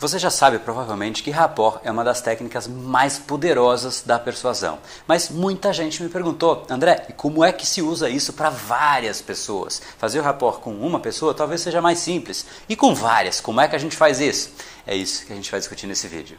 Você já sabe provavelmente que rapport é uma das técnicas mais poderosas da persuasão. Mas muita gente me perguntou, André, e como é que se usa isso para várias pessoas? Fazer o rapport com uma pessoa talvez seja mais simples. E com várias, como é que a gente faz isso? É isso que a gente vai discutir nesse vídeo.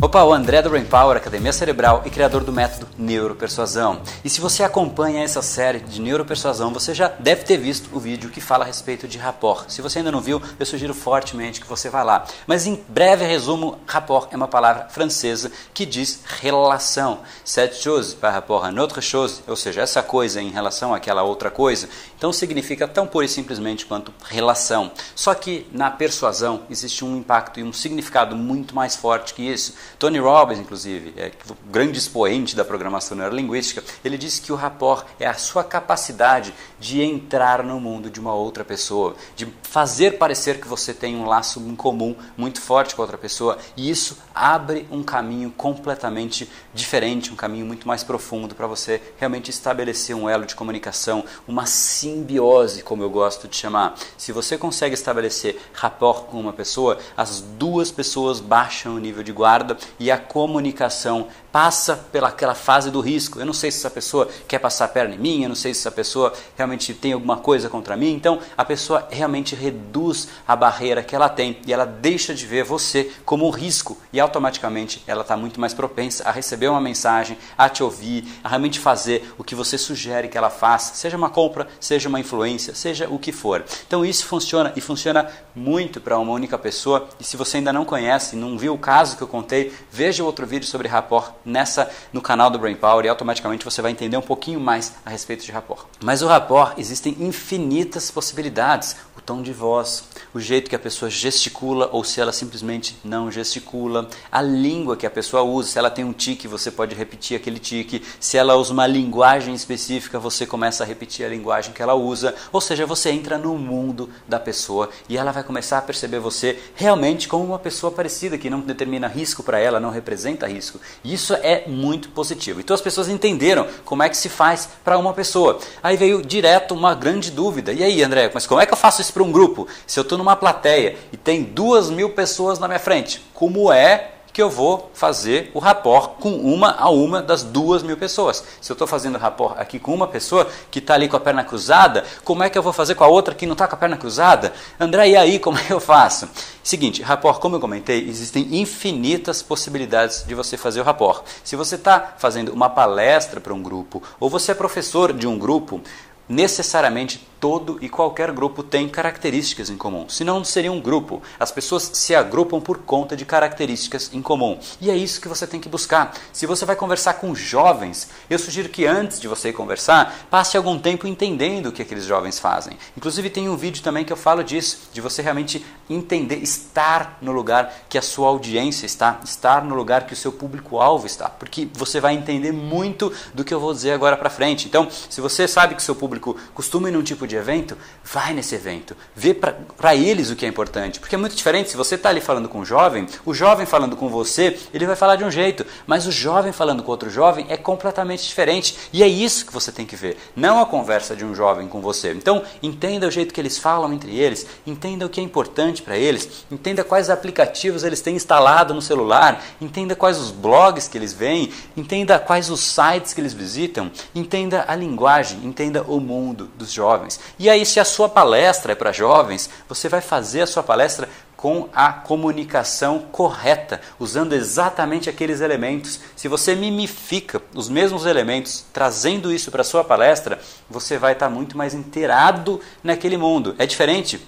Opa, o André do Brain Power, Academia Cerebral e criador do método Neuropersuasão. E se você acompanha essa série de Neuropersuasão, você já deve ter visto o vídeo que fala a respeito de rapport. Se você ainda não viu, eu sugiro fortemente que você vá lá. Mas em breve resumo, rapport é uma palavra francesa que diz relação. Cette chose par rapport à notre chose, ou seja, essa coisa em relação àquela outra coisa. Então significa tão pura e simplesmente quanto relação. Só que na persuasão existe um impacto e um significado muito mais forte que isso. Tony Robbins, inclusive, é grande expoente da programação neurolinguística, ele disse que o rapport é a sua capacidade de entrar no mundo de uma outra pessoa, de fazer parecer que você tem um laço em comum muito forte com outra pessoa, e isso abre um caminho completamente diferente, um caminho muito mais profundo para você realmente estabelecer um elo de comunicação, uma simbiose, como eu gosto de chamar. Se você consegue estabelecer rapport com uma pessoa, as duas pessoas baixam o nível de guarda e a comunicação passa pelaquela fase do risco. Eu não sei se essa pessoa quer passar a perna em mim, eu não sei se essa pessoa realmente tem alguma coisa contra mim. Então a pessoa realmente reduz a barreira que ela tem e ela deixa de ver você como um risco e automaticamente ela está muito mais propensa a receber uma mensagem, a te ouvir, a realmente fazer o que você sugere que ela faça, seja uma compra, seja uma influência, seja o que for. Então isso funciona e funciona muito para uma única pessoa. E se você ainda não conhece, não viu o caso que eu contei, veja outro vídeo sobre rapport nessa no canal do Brain Power e automaticamente você vai entender um pouquinho mais a respeito de rapport. Mas o rapport existem infinitas possibilidades, tom de voz, o jeito que a pessoa gesticula ou se ela simplesmente não gesticula, a língua que a pessoa usa, se ela tem um tique, você pode repetir aquele tique, se ela usa uma linguagem específica, você começa a repetir a linguagem que ela usa, ou seja, você entra no mundo da pessoa e ela vai começar a perceber você realmente como uma pessoa parecida que não determina risco para ela, não representa risco. Isso é muito positivo. Então as pessoas entenderam como é que se faz para uma pessoa. Aí veio direto uma grande dúvida. E aí, André, mas como é que eu faço isso para um grupo? Se eu estou numa plateia e tem duas mil pessoas na minha frente, como é que eu vou fazer o rapport com uma a uma das duas mil pessoas. Se eu estou fazendo rapport aqui com uma pessoa que está ali com a perna cruzada, como é que eu vou fazer com a outra que não está com a perna cruzada? André, e aí, como é que eu faço? Seguinte, rapport, como eu comentei, existem infinitas possibilidades de você fazer o rapport. Se você está fazendo uma palestra para um grupo, ou você é professor de um grupo, necessariamente todo e qualquer grupo tem características em comum. Senão não seria um grupo. As pessoas se agrupam por conta de características em comum. E é isso que você tem que buscar. Se você vai conversar com jovens, eu sugiro que antes de você conversar, passe algum tempo entendendo o que aqueles jovens fazem. Inclusive tem um vídeo também que eu falo disso, de você realmente entender, estar no lugar que a sua audiência está, estar no lugar que o seu público-alvo está, porque você vai entender muito do que eu vou dizer agora para frente. Então, se você sabe que seu público costuma ir num tipo de evento, vai nesse evento. Vê para eles o que é importante. Porque é muito diferente. Se você está ali falando com um jovem, o jovem falando com você, ele vai falar de um jeito. Mas o jovem falando com outro jovem é completamente diferente. E é isso que você tem que ver. Não a conversa de um jovem com você. Então, entenda o jeito que eles falam entre eles. Entenda o que é importante para eles. Entenda quais aplicativos eles têm instalado no celular. Entenda quais os blogs que eles veem. Entenda quais os sites que eles visitam. Entenda a linguagem. Entenda o mundo dos jovens. E aí, se a sua palestra é para jovens, você vai fazer a sua palestra com a comunicação correta, usando exatamente aqueles elementos. Se você mimifica os mesmos elementos, trazendo isso para a sua palestra, você vai estar muito mais inteirado naquele mundo. É diferente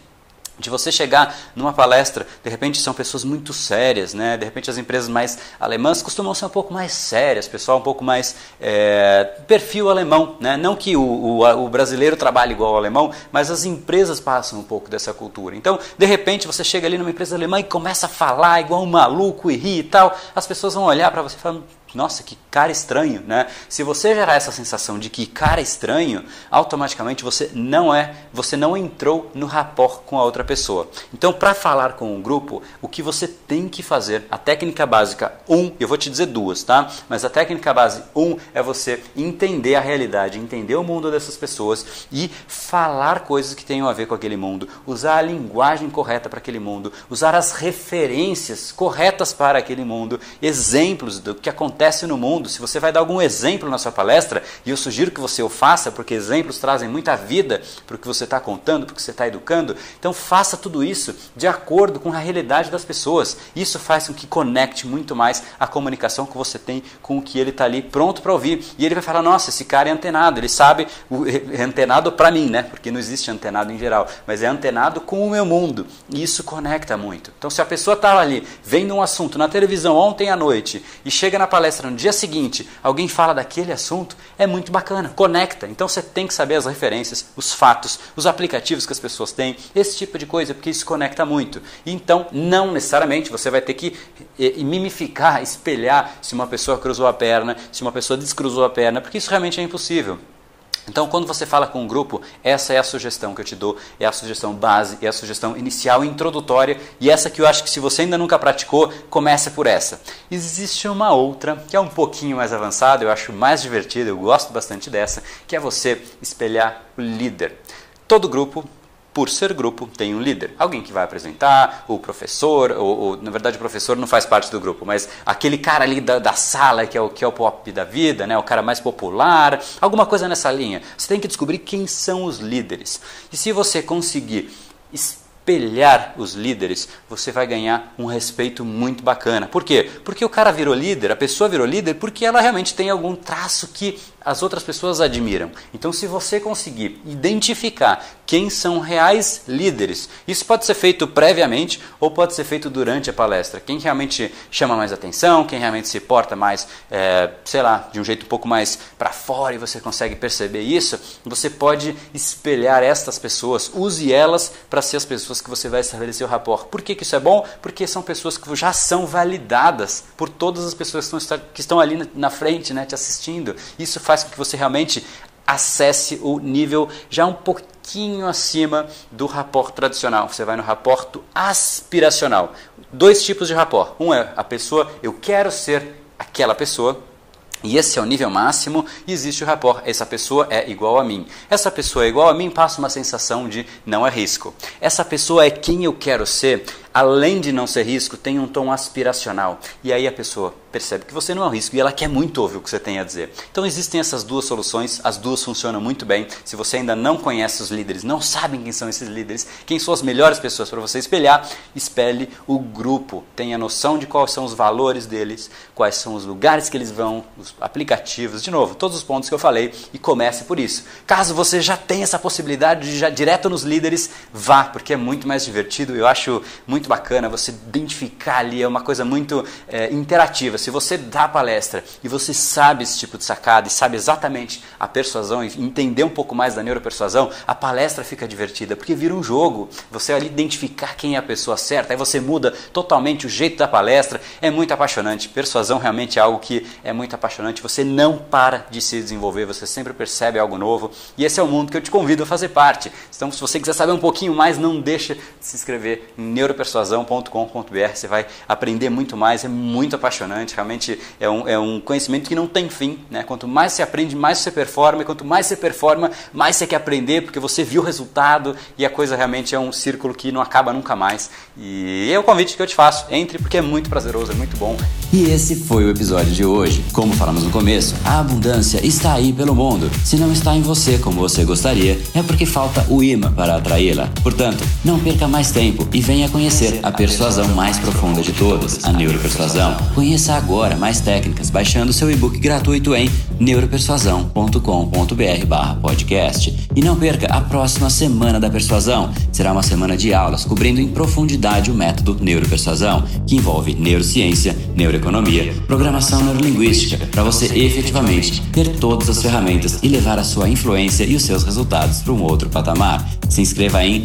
de você chegar numa palestra, de repente são pessoas muito sérias, né? De repente as empresas mais alemãs costumam ser um pouco mais sérias, pessoal um pouco mais é, perfil alemão, né? Não que o, o, o, brasileiro trabalhe igual ao alemão, mas as empresas passam um pouco dessa cultura. Então, de repente você chega ali numa empresa alemã e começa a falar igual um maluco e ri e tal, as pessoas vão olhar para você e falar nossa, que cara estranho, né? Se você gerar essa sensação de que cara estranho, automaticamente você não é, você não entrou no rapport com a outra pessoa. Então, para falar com um grupo, o que você tem que fazer, a técnica básica 1, um, eu vou te dizer duas, tá? Mas a técnica base 1 um é você entender a realidade, entender o mundo dessas pessoas e falar coisas que tenham a ver com aquele mundo, usar a linguagem correta para aquele mundo, usar as referências corretas para aquele mundo, exemplos do que acontece acontece no mundo, se você vai dar algum exemplo na sua palestra, e eu sugiro que você o faça, porque exemplos trazem muita vida para o que você está contando, para o que você está educando, então faça tudo isso de acordo com a realidade das pessoas. Isso faz com que conecte muito mais a comunicação que você tem com o que ele está ali pronto para ouvir. E ele vai falar: nossa, esse cara é antenado, ele sabe, é antenado para mim, né? Porque não existe antenado em geral, mas é antenado com o meu mundo. E isso conecta muito. Então, se a pessoa está ali vendo um assunto na televisão ontem à noite e chega na palestra, palestra no dia seguinte, alguém fala daquele assunto, é muito bacana, conecta. Então você tem que saber as referências, os fatos, os aplicativos que as pessoas têm, esse tipo de coisa, porque isso conecta muito. Então, não necessariamente você vai ter que mimificar, espelhar se uma pessoa cruzou a perna, se uma pessoa descruzou a perna, porque isso realmente é impossível. Então, quando você fala com um grupo, essa é a sugestão que eu te dou, é a sugestão base, é a sugestão inicial, introdutória, e essa que eu acho que se você ainda nunca praticou, comece por essa. Existe uma outra, que é um pouquinho mais avançada, eu acho mais divertida, eu gosto bastante dessa, que é você espelhar o líder. Todo grupo por ser grupo, tem um líder. Alguém que vai apresentar, o professor, ou, ou, na verdade o professor não faz parte do grupo, mas aquele cara ali da, da, sala que é, o, que é o pop da vida, né, o cara mais popular, alguma coisa nessa linha. Você tem que descobrir quem são os líderes. E se você conseguir espelhar os líderes, você vai ganhar um respeito muito bacana. Por quê? Porque o cara virou líder, a pessoa virou líder porque ela realmente tem algum traço que as outras pessoas admiram. Então, se você conseguir identificar quem são reais líderes, isso pode ser feito previamente ou pode ser feito durante a palestra. Quem realmente chama mais atenção, quem realmente se porta mais, é, sei lá, de um jeito um pouco mais para fora e você consegue perceber isso, você pode espelhar estas pessoas, use elas para ser as pessoas que você vai estabelecer o rapport. Por que, que isso é bom? Porque são pessoas que já são validadas por todas as pessoas que estão, que estão ali na frente, né, te assistindo. Isso faz com que você realmente acesse o nível já um pouquinho acima do rapport tradicional. Você vai no rapport aspiracional. Dois tipos de rapport. Um é a pessoa, eu quero ser aquela pessoa, e esse é o nível máximo e existe o rapport. Essa pessoa é igual a mim. Essa pessoa é igual a mim passa uma sensação de não é risco. Essa pessoa é quem eu quero ser além de não ser risco, tem um tom aspiracional. E aí a pessoa percebe que você não é um risco e ela quer muito ouvir o que você tem a dizer. Então existem essas duas soluções, as duas funcionam muito bem. Se você ainda não conhece os líderes, não sabe quem são esses líderes, quem são as melhores pessoas para você espelhar, espelhe o grupo. Tenha noção de quais são os valores deles, quais são os lugares que eles vão, os aplicativos, de novo, todos os pontos que eu falei e comece por isso. Caso você já tenha essa possibilidade de já direto nos líderes, vá, porque é muito mais divertido. Eu acho muito muito bacana você identificar ali, é uma coisa muito é, interativa. Se você dá palestra e você sabe esse tipo de sacada e sabe exatamente a persuasão e entender um pouco mais da neuropersuasão, a palestra fica divertida, porque vira um jogo. Você ali identificar quem é a pessoa certa, aí você muda totalmente o jeito da palestra, é muito apaixonante. Persuasão realmente é algo que é muito apaixonante. Você não para de se desenvolver, você sempre percebe algo novo e esse é o mundo que eu te convido a fazer parte. Então, se você quiser saber um pouquinho mais, não deixa de se inscrever em Neuropersuasão persuasão.com.br. Você vai aprender muito mais, é muito apaixonante. Realmente é um, é um conhecimento que não tem fim. Né? Quanto mais você aprende, mais você performa. E quanto mais você performa, mais você quer aprender, porque você viu o resultado e a coisa realmente é um círculo que não acaba nunca mais. E é o convite que eu te faço. Entre, porque é muito prazeroso, é muito bom. E esse foi o episódio de hoje. Como falamos no começo, a abundância está aí pelo mundo. Se não está em você como você gostaria, é porque falta o imã para atraí-la. Portanto, não perca mais tempo e venha conhecer conhecer a persuasão mais profunda de todas, a neuropersuasão? Conheça agora mais técnicas baixando seu e-book gratuito em neuropersuasão.com.br/podcast. E não perca a próxima semana da persuasão. Será uma semana de aulas cobrindo em profundidade o método neuropersuasão, que envolve neurociência, neuroeconomia, programação neurolinguística, para você efetivamente ter todas as ferramentas e levar a sua influência e os seus resultados para um outro patamar. Se inscreva em